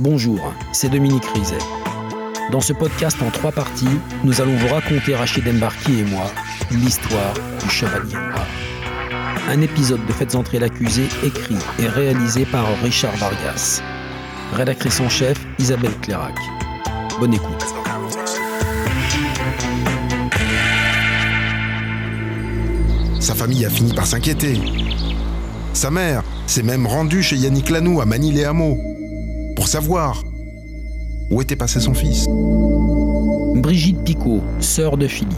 Bonjour, c'est Dominique Rizet. Dans ce podcast en trois parties, nous allons vous raconter, Rachid Embarki et moi, l'histoire du Chevalier. Un épisode de Faites entrer l'accusé écrit et réalisé par Richard Vargas. Rédactrice en chef, Isabelle Clairac. Bonne écoute. Sa famille a fini par s'inquiéter. Sa mère s'est même rendue chez Yannick Lanou à Manille-les-Hameaux pour savoir où était passé son fils. Brigitte Picot, sœur de Philippe.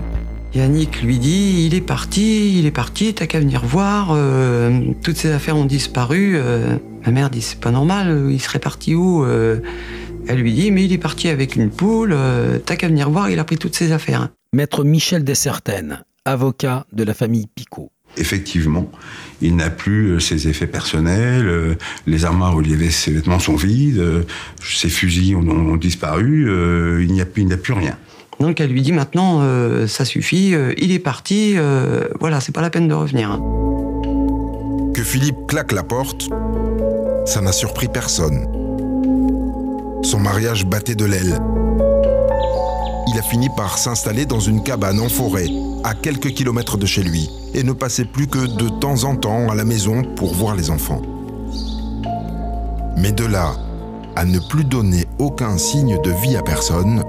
Yannick lui dit il est parti, il est parti, t'as qu'à venir voir. euh, toutes ses affaires ont disparu. euh. ma mère dit c'est pas normal, euh, il serait parti où euh. Elle lui dit mais il est parti avec une poule. euh, t'as qu'à venir voir, il a pris toutes ses affaires. Maître Michel Dessertaines, avocat de la famille Picot. Effectivement, il n'a plus euh, ses effets personnels, euh, les armoires où il y avait ses vêtements sont vides, euh, ses fusils ont, ont disparu, euh, il n'y a, plus- a rien. Donc elle lui dit maintenant euh, ça suffit, euh, il est parti. euh, voilà, c'est pas la peine de revenir. Que Philippe claque la porte, ça n'a surpris personne. Son mariage battait de l'aile. A fini par s'installer dans une cabane en forêt, à quelques kilomètres de chez lui, et ne passait plus que de temps en temps à la maison pour voir les enfants. Mais de là à ne plus donner aucun signe de vie à personne,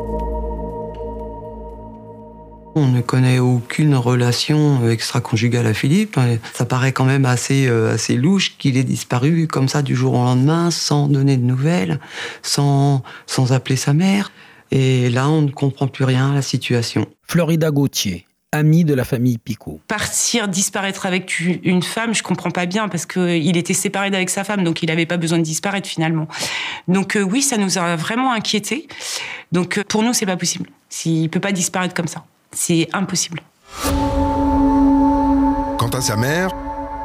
On ne connaît aucune relation extra-conjugale à Philippe. Ça paraît quand même assez, euh, assez louche qu'il ait disparu comme ça du jour au lendemain, sans donner de nouvelles, sans, sans appeler sa mère. Et là, on ne comprend plus rien à la situation. Florida Gauthier, amie de la famille Picot. partir, disparaître avec une femme, je comprends pas bien parce qu'il était séparé d'avec sa femme, donc il n'avait pas besoin de disparaître finalement. Donc euh, oui, ça nous a vraiment inquiétés. Donc euh, pour nous, c'est pas possible. Il peut pas disparaître comme ça. C'est impossible. Quant à sa mère,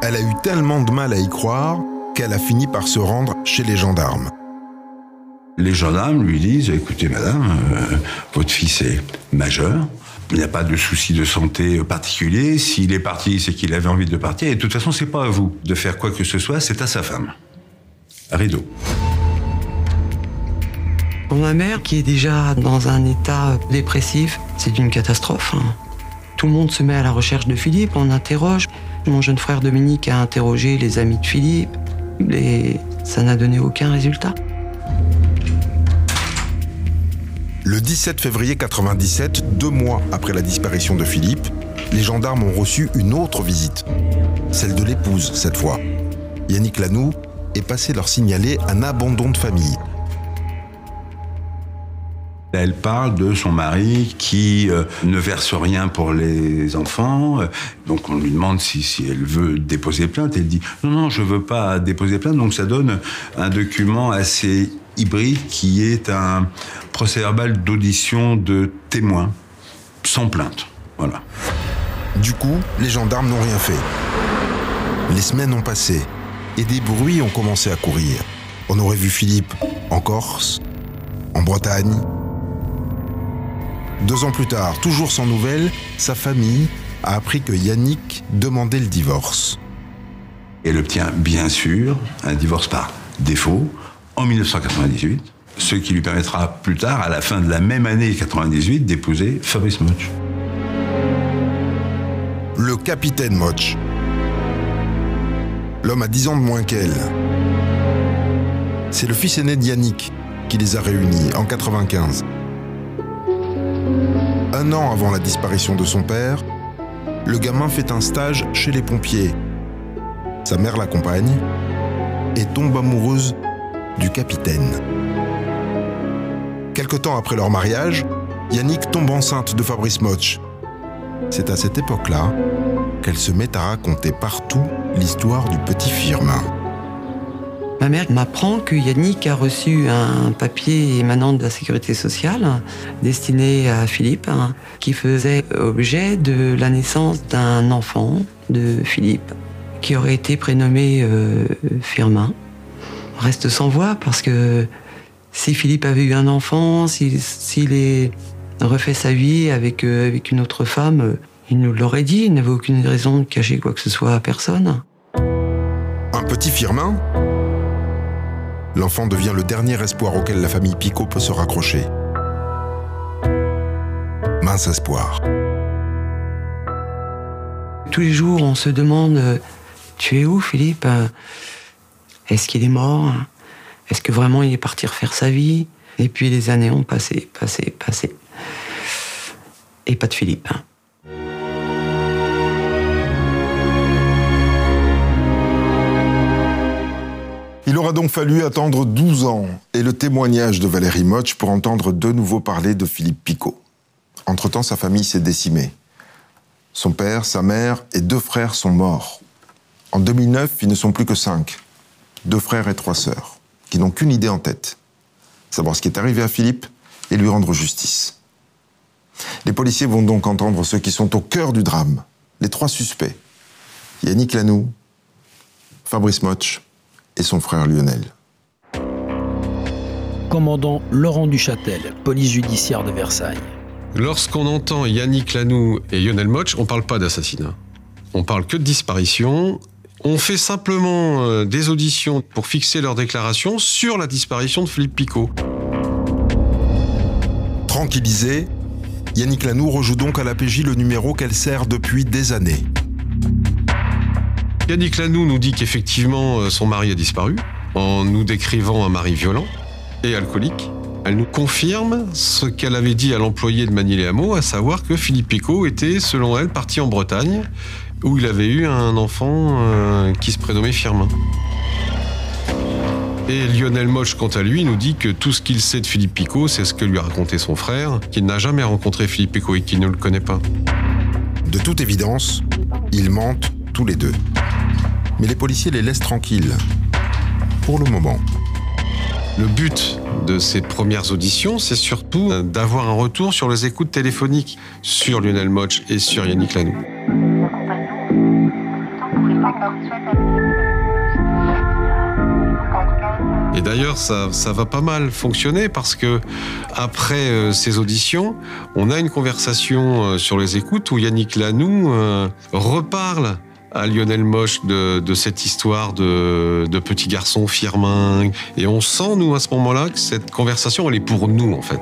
elle a eu tellement de mal à y croire qu'elle a fini par se rendre chez les gendarmes. Les gendarmes lui disent écoutez, madame, euh, votre fils est majeur. Il n'y a pas de souci de santé particulier. S'il est parti, c'est qu'il avait envie de partir. Et de toute façon, c'est pas à vous de faire quoi que ce soit, c'est à sa femme. Rideau. Pour ma mère, qui est déjà dans un état dépressif, c'est une catastrophe. hein. Tout le monde se met à la recherche de Philippe, on interroge. Mon jeune frère Dominique a interrogé les amis de Philippe, et ça n'a donné aucun résultat. Le 17 février 97, deux mois après la disparition de Philippe, les gendarmes ont reçu une autre visite. Celle de l'épouse, cette fois. Yannick Lanou est passé leur signaler un abandon de famille. Elle parle de son mari qui euh, ne verse rien pour les enfants. Donc on lui demande si, elle veut déposer plainte. Elle dit non, non, je veux pas déposer plainte. Donc ça donne un document assez hybride qui est un procès-verbal d'audition de témoins sans plainte. Voilà. Du coup, les gendarmes n'ont rien fait. Les semaines ont passé et des bruits ont commencé à courir. On aurait vu Philippe en Corse, en Bretagne. Deux ans plus tard, toujours sans nouvelles, sa famille a appris que Yannick demandait le divorce. Elle obtient bien sûr un divorce par défaut en 1998, ce qui lui permettra plus tard, à la fin de la même année 98, d'épouser Fabrice Moch. Le capitaine Moch. L'homme a 10 ans de moins qu'elle. C'est le fils aîné de Yannick qui les a réunis en 95. Un an avant la disparition de son père, le gamin fait un stage chez les pompiers. Sa mère l'accompagne et tombe amoureuse du capitaine. Quelque temps après leur mariage, Yannick tombe enceinte de Fabrice Moch. C'est à cette époque-là qu'elle se met à raconter partout l'histoire du petit Firmin. Ma mère m'apprend que Yannick a reçu un papier émanant de la sécurité sociale destiné à Philippe, hein, qui faisait objet de la naissance d'un enfant de Philippe, qui aurait été prénommé euh, Firmin. Reste sans voix parce que si Philippe avait eu un enfant, s'il est refait sa vie avec, euh, avec une autre femme, euh, il nous l'aurait dit, il n'avait aucune raison de cacher quoi que ce soit à personne. Un petit Firmin l'enfant devient le dernier espoir auquel la famille Picot peut se raccrocher. Mince espoir. Tous les jours, on se demande euh, Tu es où, Philippe? Est-ce qu'il est mort? Est-ce que vraiment il est parti refaire sa vie? Et puis les années ont passé, passé, passé. Et pas de Philippe. Il aura donc fallu attendre 12 ans et le témoignage de Valérie Motch pour entendre de nouveau parler de Philippe Picot. Entre-temps, sa famille s'est décimée. Son père, sa mère et deux frères sont morts. En 2009, ils ne sont plus que cinq. Deux frères et trois sœurs, qui n'ont qu'une idée en tête. Savoir ce qui est arrivé à Philippe et lui rendre justice. Les policiers vont donc entendre ceux qui sont au cœur du drame. Les trois suspects. Yannick Lanoux, Fabrice Motch et son frère Lionel. Commandant Laurent Duchâtel, police judiciaire de Versailles. Lorsqu'on entend Yannick Lanoux et Lionel Motch, on ne parle pas d'assassinat. On parle que de disparition. On fait simplement euh, des auditions pour fixer leur déclaration sur la disparition de Philippe Picot. Tranquillisé, Yannick Lanoux rejoue donc à la PJ le numéro qu'elle sert depuis des années. Yannick Lanoux nous dit qu'effectivement euh, son mari a disparu, en nous décrivant un mari violent et alcoolique. Elle nous confirme ce qu'elle avait dit à l'employé de Manille Hameau, à savoir que Philippe Picot était, selon elle, parti en Bretagne, où il avait eu un enfant euh, qui se prénommait Firmin. Et Lionel Moche, quant à lui, nous dit que tout ce qu'il sait de Philippe Picot, c'est ce que lui a raconté son frère, qu'il n'a jamais rencontré Philippe Picot et qu'il ne le connaît pas. De toute évidence, ils mentent tous les deux. Mais les policiers les laissent tranquilles. Pour le moment. Le but de ces premières auditions, c'est surtout d'avoir un retour sur les écoutes téléphoniques sur Lionel Moch et sur Yannick Lanoux. Et d'ailleurs, ça, ça, va pas mal fonctionner parce que après euh, ces auditions, on a une conversation euh, sur les écoutes où Yannick Lanoux euh, reparle à Lionel Moche de, cette histoire de, petit garçon firmin. Et on sent, nous, à ce moment-là, que cette conversation, elle est pour nous, en fait.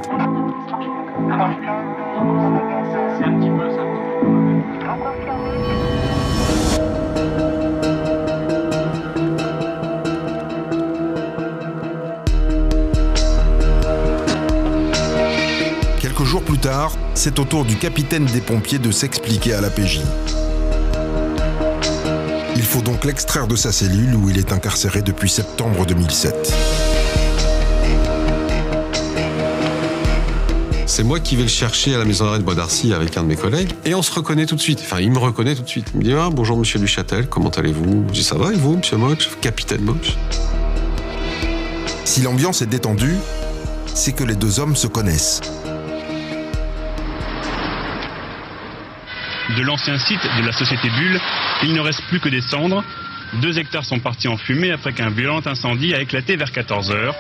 Tard, c'est au tour du capitaine des pompiers de s'expliquer à la PJ. Il faut donc l'extraire de sa cellule où il est incarcéré depuis septembre 2007. C'est moi qui vais le chercher à la maison d'arrêt de Bois d'Arcy avec un de mes collègues et on se reconnaît tout de suite. Enfin, il me reconnaît tout de suite. Il me dit ah, bonjour monsieur Duchâtel, comment allez-vous? Je dis ça va et vous, monsieur Moch, capitaine Moch Si l'ambiance est détendue, c'est que les deux hommes se connaissent. De l'ancien site de la société Bulle, il ne reste plus que des cendres. Deux hectares sont partis en fumée après qu'un violent incendie a éclaté vers 14 heures.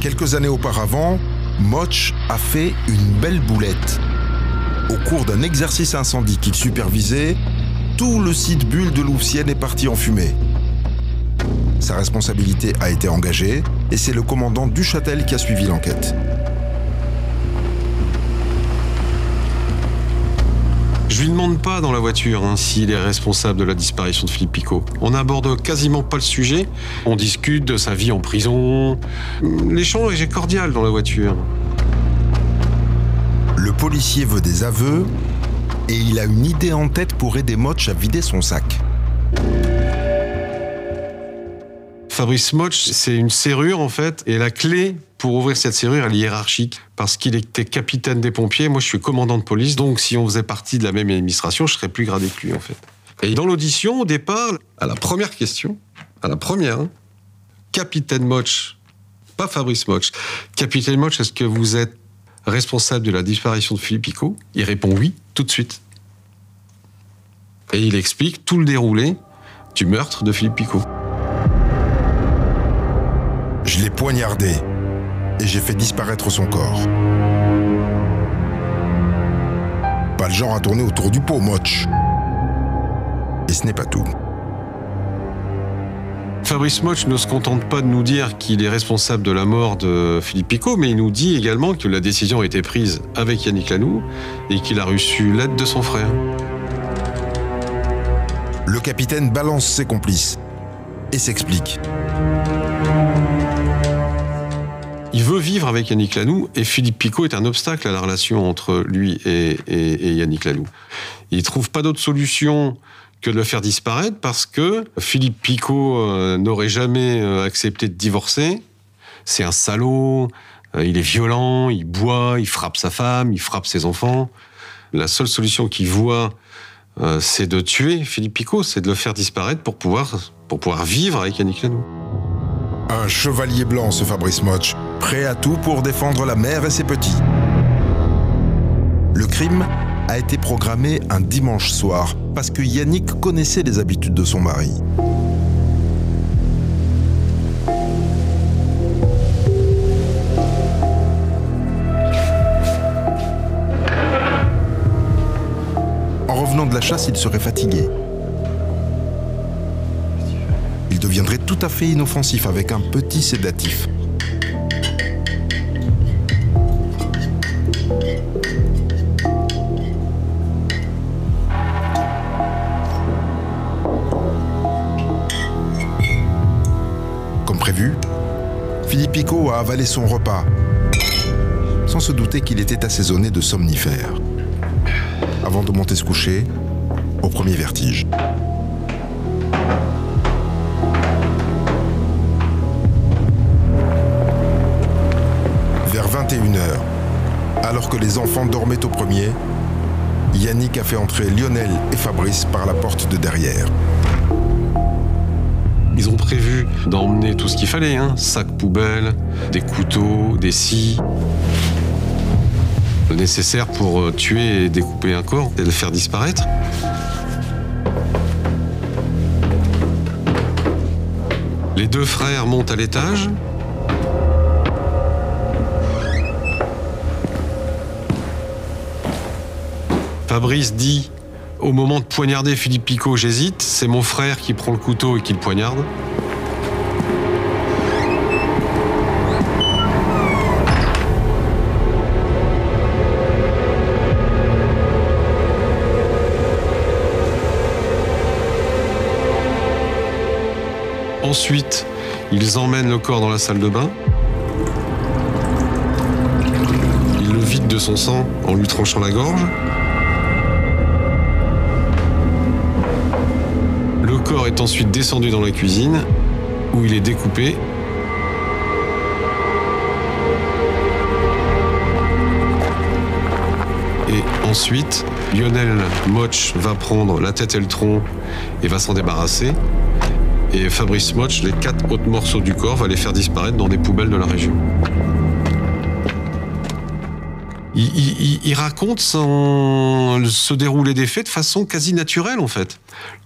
Quelques années auparavant, Moch a fait une belle boulette. Au cours d'un exercice incendie qu'il supervisait, tout le site Bulle de Louvciennes est parti en fumée. Sa responsabilité a été engagée et c'est le commandant Duchâtel qui a suivi l'enquête. Je lui demande pas dans la voiture hein, s'il est responsable de la disparition de Philippe Picot. On n'aborde quasiment pas le sujet. On discute de sa vie en prison. L'échange est cordial dans la voiture. Le policier veut des aveux et il a une idée en tête pour aider Motch à vider son sac. Fabrice Motch, c'est une serrure en fait, et la clé pour ouvrir cette serrure, elle est hiérarchique, parce qu'il était capitaine des pompiers, moi je suis commandant de police, donc si on faisait partie de la même administration, je serais plus gradé que lui en fait. Et dans l'audition, au départ, à la première question, à la première, hein, capitaine Motch, pas Fabrice Motch, capitaine Motch, est-ce que vous êtes responsable de la disparition de Philippe Picot? Il répond oui, tout de suite. Et il explique tout le déroulé du meurtre de Philippe Picot. Je l'ai poignardé et j'ai fait disparaître son corps. Pas le genre à tourner autour du pot, Moch. Et ce n'est pas tout. Fabrice Moch ne se contente pas de nous dire qu'il est responsable de la mort de Philippe Picot, mais il nous dit également que la décision a été prise avec Yannick Lanoux et qu'il a reçu l'aide de son frère. Le capitaine balance ses complices et s'explique. Il veut vivre avec Yannick Lanoux et Philippe Picot est un obstacle à la relation entre lui et, Yannick Lanoux. Il trouve pas d'autre solution que de le faire disparaître parce que Philippe Picot euh, n'aurait jamais euh, accepté de divorcer. C'est un salaud, euh, il est violent, il boit, il frappe sa femme, il frappe ses enfants. La seule solution qu'il voit, c'est de tuer Philippe Picot, c'est de le faire disparaître pour pouvoir, pour pouvoir vivre avec Yannick Lanoux. Un chevalier blanc, ce Fabrice Moch, prêt à tout pour défendre la mère et ses petits. Le crime a été programmé un dimanche soir parce que Yannick connaissait les habitudes de son mari. En revenant de la chasse, il serait fatigué. Deviendrait tout à fait inoffensif avec un petit sédatif. Comme prévu, Philippe Picot a avalé son repas, sans se douter qu'il était assaisonné de somnifères, avant de monter se coucher au premier vertige. 21h, alors que les enfants dormaient au premier, Yannick a fait entrer Lionel et Fabrice par la porte de derrière. Ils ont prévu d'emmener tout ce qu'il fallait, hein. sac poubelle, des couteaux, des scies. Le nécessaire pour euh, tuer et découper un corps et le faire disparaître. Les deux frères montent à l'étage. Fabrice dit au moment de poignarder Philippe Picot, j'hésite. C'est mon frère qui prend le couteau et qui le poignarde. Ensuite, ils emmènent le corps dans la salle de bain. Ils le vident de son sang en lui tranchant la gorge. Corps est ensuite descendu dans la cuisine où il est découpé. Et ensuite, Lionel Moch va prendre la tête et le tronc et va s'en débarrasser. Et Fabrice Moch, les quatre autres morceaux du corps, va les faire disparaître dans des poubelles de la région. Il, raconte son, ce déroulé des faits de façon quasi naturelle, en fait.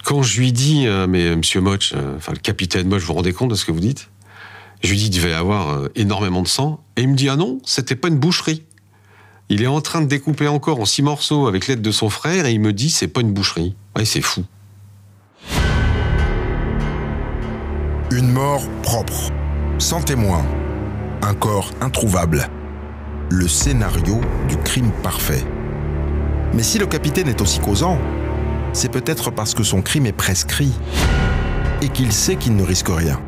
Quand je lui dis, euh, mais euh, monsieur Moch, euh, enfin le capitaine Moch, vous vous rendez compte de ce que vous dites? Je lui dis, il devait avoir énormément de sang. Et il me dit, ah non, c'était pas une boucherie. Il est en train de découper encore en six morceaux avec l'aide de son frère et il me dit, c'est pas une boucherie. Ouais, c'est fou. Une mort propre, sans témoin, un corps introuvable. Le scénario du crime parfait. Mais si le capitaine est aussi causant, c'est peut-être parce que son crime est prescrit et qu'il sait qu'il ne risque rien.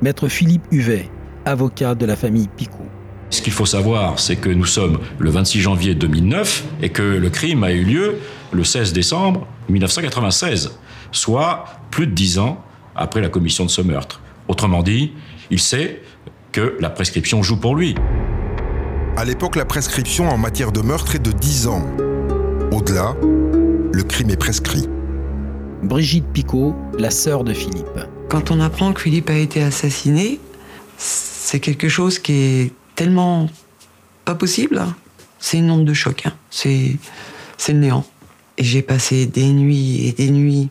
Maître Philippe Huvet, avocat de la famille Picot. Ce qu'il faut savoir, c'est que nous sommes le 26 janvier 2009 et que le crime a eu lieu le 16 décembre 1996, soit plus de dix ans après la commission de ce meurtre. Autrement dit, il sait que la prescription joue pour lui. À l'époque, la prescription en matière de meurtre est de 10 ans. Au-delà, le crime est prescrit. Brigitte Picot, la sœur de Philippe. Quand on apprend que Philippe a été assassiné, c'est quelque chose qui est tellement pas possible. hein. C'est une onde de choc. hein. C'est, c'est le néant. Et j'ai passé des nuits et des nuits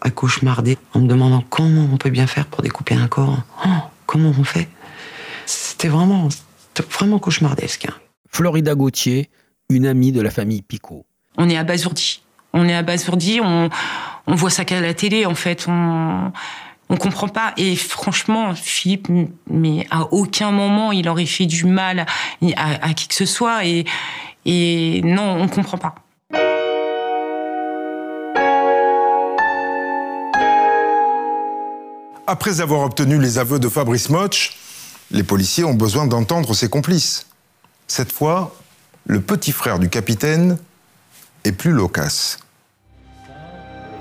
à cauchemarder en me demandant comment on peut bien faire pour découper un corps. Oh, comment on fait? C'était vraiment, c'était vraiment cauchemardesque. hein. Florida Gauthier, une amie de la famille Picot. On est abasourdi. On est abasourdi. On, on voit ça qu'à la télé, en fait. On, on comprend pas. Et franchement, Philippe, mais à aucun moment il aurait fait du mal à, qui que ce soit. Et, non, on comprend pas. Après avoir obtenu les aveux de Fabrice Motch, les policiers ont besoin d'entendre ses complices. Cette fois, le petit frère du capitaine est plus loquace.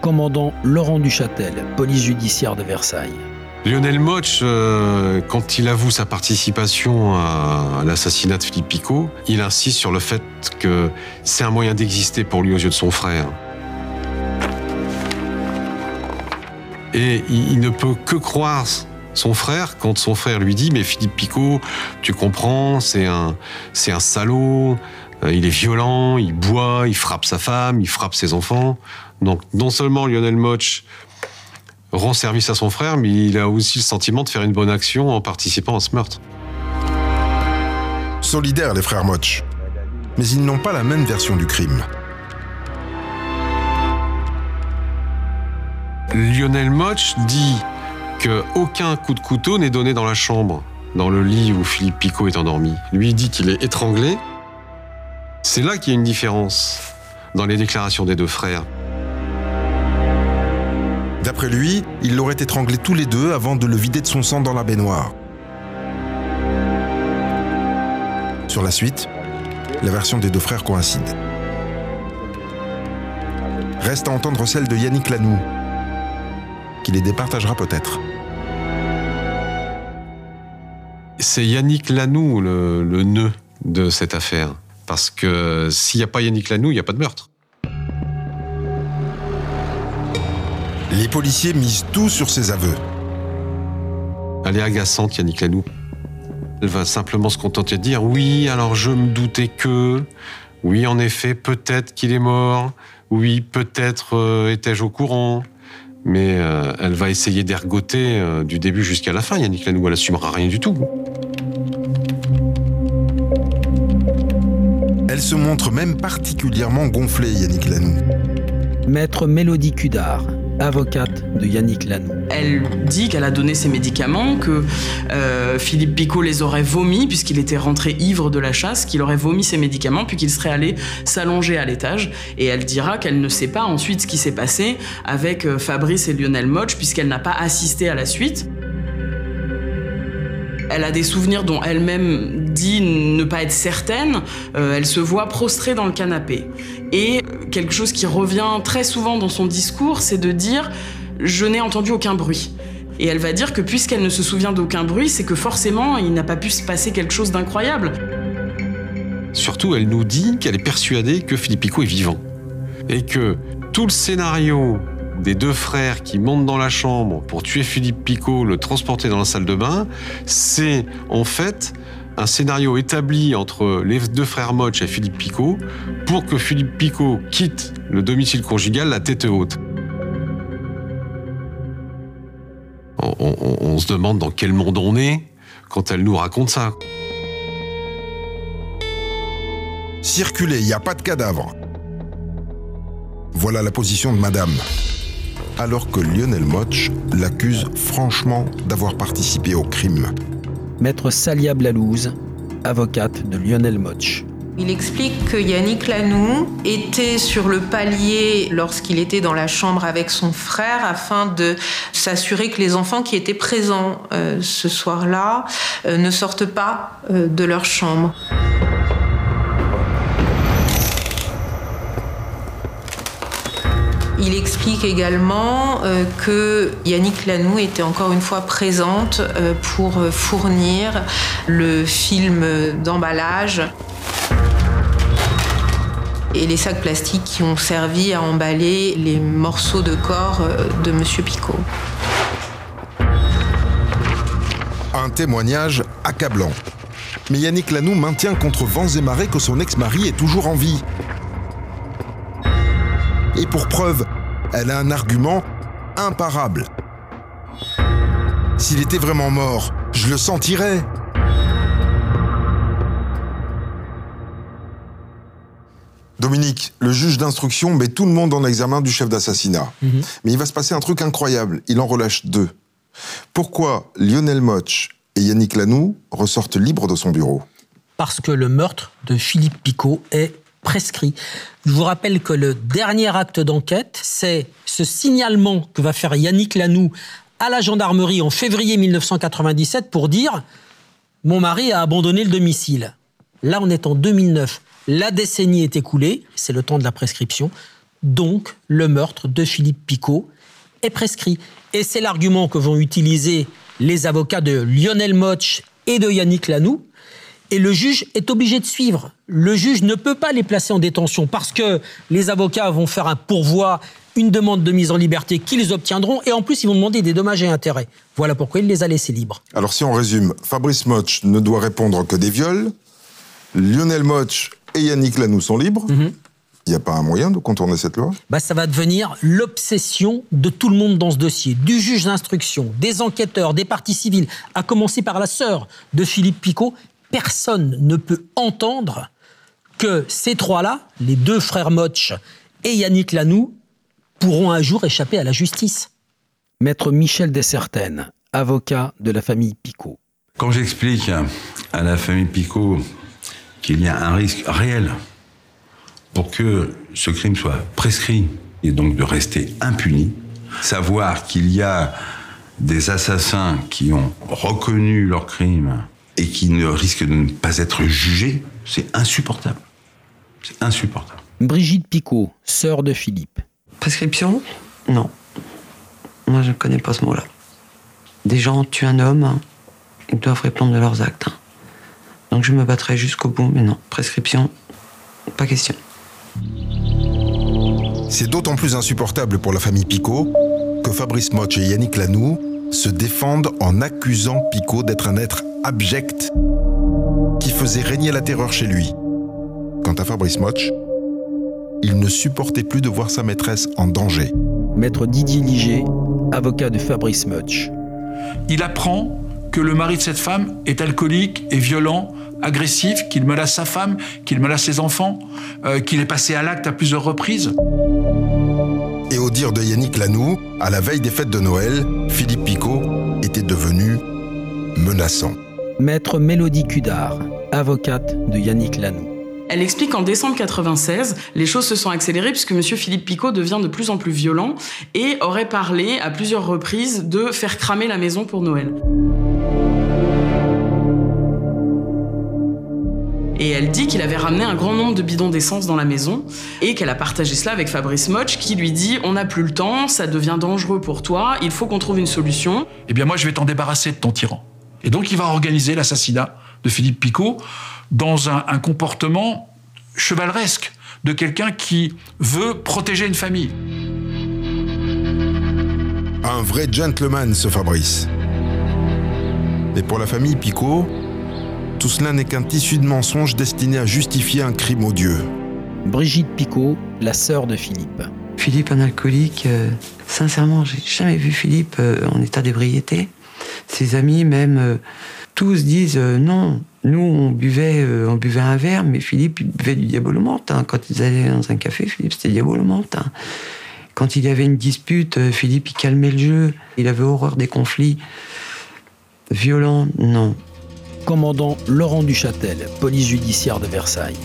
Commandant Laurent Duchâtel, police judiciaire de Versailles. Lionel Moch, euh, quand il avoue sa participation à, l'assassinat de Philippe Picot, il insiste sur le fait que c'est un moyen d'exister pour lui aux yeux de son frère. Et il, il ne peut que croire son frère quand son frère lui dit mais Philippe Picot, tu comprends, c'est un, c'est un salaud, euh, il est violent, il boit, il frappe sa femme, il frappe ses enfants. Donc non seulement Lionel Moch rend service à son frère, mais il a aussi le sentiment de faire une bonne action en participant à ce meurtre. Solidaires les frères Moch, mais ils n'ont pas la même version du crime. Lionel Moch dit qu'aucun coup de couteau n'est donné dans la chambre, dans le lit où Philippe Picot est endormi. Lui dit qu'il est étranglé. C'est là qu'il y a une différence dans les déclarations des deux frères. D'après lui, il l'aurait étranglé tous les deux avant de le vider de son sang dans la baignoire. Sur la suite, la version des deux frères coïncide. Reste à entendre celle de Yannick Lanoux, qui les départagera peut-être. C'est Yannick Lanoux le, le nœud de cette affaire. Parce que s'il n'y a pas Yannick Lanoux, il n'y a pas de meurtre. Les policiers misent tout sur ses aveux. Elle est agaçante, Yannick Lanoux. Elle va simplement se contenter de dire Oui, alors je me doutais que. Oui, en effet, peut-être qu'il est mort. Oui, peut-être euh, étais-je au courant. Mais euh, elle va essayer d'ergoter euh, du début jusqu'à la fin, Yannick Lanoux. Elle assumera rien du tout. Elle se montre même particulièrement gonflée, Yannick Lanoux. Maître Mélodie Cudard, avocate de Yannick Lanoux. Elle dit qu'elle a donné ses médicaments, que euh, Philippe Picot les aurait vomis puisqu'il était rentré ivre de la chasse, qu'il aurait vomi ses médicaments puis qu'il serait allé s'allonger à l'étage. Et elle dira qu'elle ne sait pas ensuite ce qui s'est passé avec euh, Fabrice et Lionel Moch puisqu'elle n'a pas assisté à la suite. Elle a des souvenirs dont elle-même dit ne pas être certaine. Euh, elle se voit prostrée dans le canapé. Et quelque chose qui revient très souvent dans son discours, c'est de dire je n'ai entendu aucun bruit. Et elle va dire que puisqu'elle ne se souvient d'aucun bruit, c'est que forcément il n'a pas pu se passer quelque chose d'incroyable. Surtout, elle nous dit qu'elle est persuadée que Philippe Picot est vivant. Et que tout le scénario des deux frères qui montent dans la chambre pour tuer Philippe Picot, le transporter dans la salle de bain, c'est en fait un scénario établi entre les deux frères Moch et Philippe Picot pour que Philippe Picot quitte le domicile conjugal la tête haute. On, se demande dans quel monde on est quand elle nous raconte ça. Circulez, il n'y a pas de cadavre. Voilà la position de madame. Alors que Lionel Moch l'accuse franchement d'avoir participé au crime. Maître Salia Blalouse, avocate de Lionel Moch. Il explique que Yannick Lanoux était sur le palier lorsqu'il était dans la chambre avec son frère afin de s'assurer que les enfants qui étaient présents euh, ce soir-là euh, ne sortent pas euh, de leur chambre. Il explique également euh, que Yannick Lanoux était encore une fois présente euh, pour euh, fournir le film d'emballage et les sacs plastiques qui ont servi à emballer les morceaux de corps de Monsieur Picot. Un témoignage accablant. Mais Yannick Lanoux maintient contre vents et marées que son ex-mari est toujours en vie. Et pour preuve, elle a un argument imparable. S'il était vraiment mort, je le sentirais. Dominique, le juge d'instruction met tout le monde en examen du chef d'assassinat. Mais il va se passer un truc incroyable. Il en relâche deux. Pourquoi Lionel Moch et Yannick Lanoux ressortent libres de son bureau? Parce que le meurtre de Philippe Picot est prescrit. Je vous rappelle que le dernier acte d'enquête, c'est ce signalement que va faire Yannick Lanoux à la gendarmerie en février 1997 pour dire Mon mari a abandonné le domicile. Là, on est en 2009. La décennie est écoulée, c'est le temps de la prescription. Donc, le meurtre de Philippe Picot est prescrit. Et c'est l'argument que vont utiliser les avocats de Lionel Moch et de Yannick Lanoux. Et le juge est obligé de suivre. Le juge ne peut pas les placer en détention parce que les avocats vont faire un pourvoi, une demande de mise en liberté qu'ils obtiendront et en plus ils vont demander des dommages et intérêts. Voilà pourquoi il les a laissés libres. Alors si on résume, Fabrice Moch ne doit répondre que des viols, Lionel Moch et Yannick Lanoux sont libres. Mhm. Il n'y a pas un moyen de contourner cette loi? Bah, ça va devenir l'obsession de tout le monde dans ce dossier, du juge d'instruction, des enquêteurs, des parties civiles, à commencer par la sœur de Philippe Picot. Personne ne peut entendre que ces trois-là, les deux frères Moch et Yannick Lanoux, pourront un jour échapper à la justice. Maître Michel Dessertaines, avocat de la famille Picot. Quand j'explique à la famille Picot qu'il y a un risque réel pour que ce crime soit prescrit et donc de rester impuni, savoir qu'il y a des assassins qui ont reconnu leur crime et qui ne risquent de ne pas être jugés, c'est insupportable. C'est insupportable. Brigitte Picot, sœur de Philippe. Prescription? Non. Moi, je ne connais pas ce mot-là. Des gens tuent un homme, hein. ils doivent répondre de leurs actes. hein. Donc je me battrai jusqu'au bout, mais non. Prescription, pas question. C'est d'autant plus insupportable pour la famille Picot que Fabrice Moch et Yannick Lanoux se défendent en accusant Picot d'être un être abject qui faisait régner la terreur chez lui. Quant à Fabrice Moch, il ne supportait plus de voir sa maîtresse en danger. Maître Didier Liger, avocat de Fabrice Moch. Il apprend que le mari de cette femme est alcoolique et violent, agressif, qu'il menace sa femme, qu'il menace ses enfants, euh, qu'il est passé à l'acte à plusieurs reprises. Et au dire de Yannick Lanoux, à la veille des fêtes de Noël, Philippe Picot était devenu menaçant. Maître Mélodie Cudard, avocate de Yannick Lanoux. Elle explique qu'en décembre 96, les choses se sont accélérées puisque M. Philippe Picot devient de plus en plus violent et aurait parlé à plusieurs reprises de faire cramer la maison pour Noël. Et elle dit qu'il avait ramené un grand nombre de bidons d'essence dans la maison et qu'elle a partagé cela avec Fabrice Moch qui lui dit On n'a plus le temps, ça devient dangereux pour toi, il faut qu'on trouve une solution. Eh bien, moi, je vais t'en débarrasser de ton tyran. Et donc, il va organiser l'assassinat de Philippe Picot dans un, un comportement chevaleresque de quelqu'un qui veut protéger une famille. Un vrai gentleman, ce Fabrice. Et pour la famille Picot, tout cela n'est qu'un tissu de mensonges destiné à justifier un crime odieux. Brigitte Picot, la sœur de Philippe. Philippe, un alcoolique, euh, sincèrement, j'ai jamais vu Philippe euh, en état d'ébriété. Ses amis, même, euh, tous disent euh, non. Nous, on buvait, euh, on buvait un verre, mais Philippe, il buvait du diabolomante. hein. Quand ils allaient dans un café, Philippe, c'était diabolomante. hein. Quand il y avait une dispute, euh, Philippe, il calmait le jeu. Il avait horreur des conflits violents. Non. Commandant Laurent Duchâtel, police judiciaire de Versailles.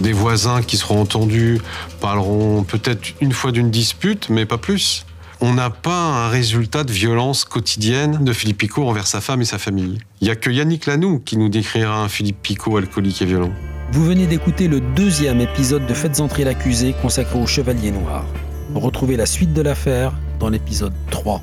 Des voisins qui seront entendus parleront peut-être une fois d'une dispute, mais pas plus. On n'a pas un résultat de violence quotidienne de Philippe Picot envers sa femme et sa famille. Il n'y a que Yannick Lanoux qui nous décrira un Philippe Picot alcoolique et violent. Vous venez d'écouter le deuxième épisode de Faites entrer l'accusé consacré au Chevalier Noir. Retrouvez la suite de l'affaire dans l'épisode 3.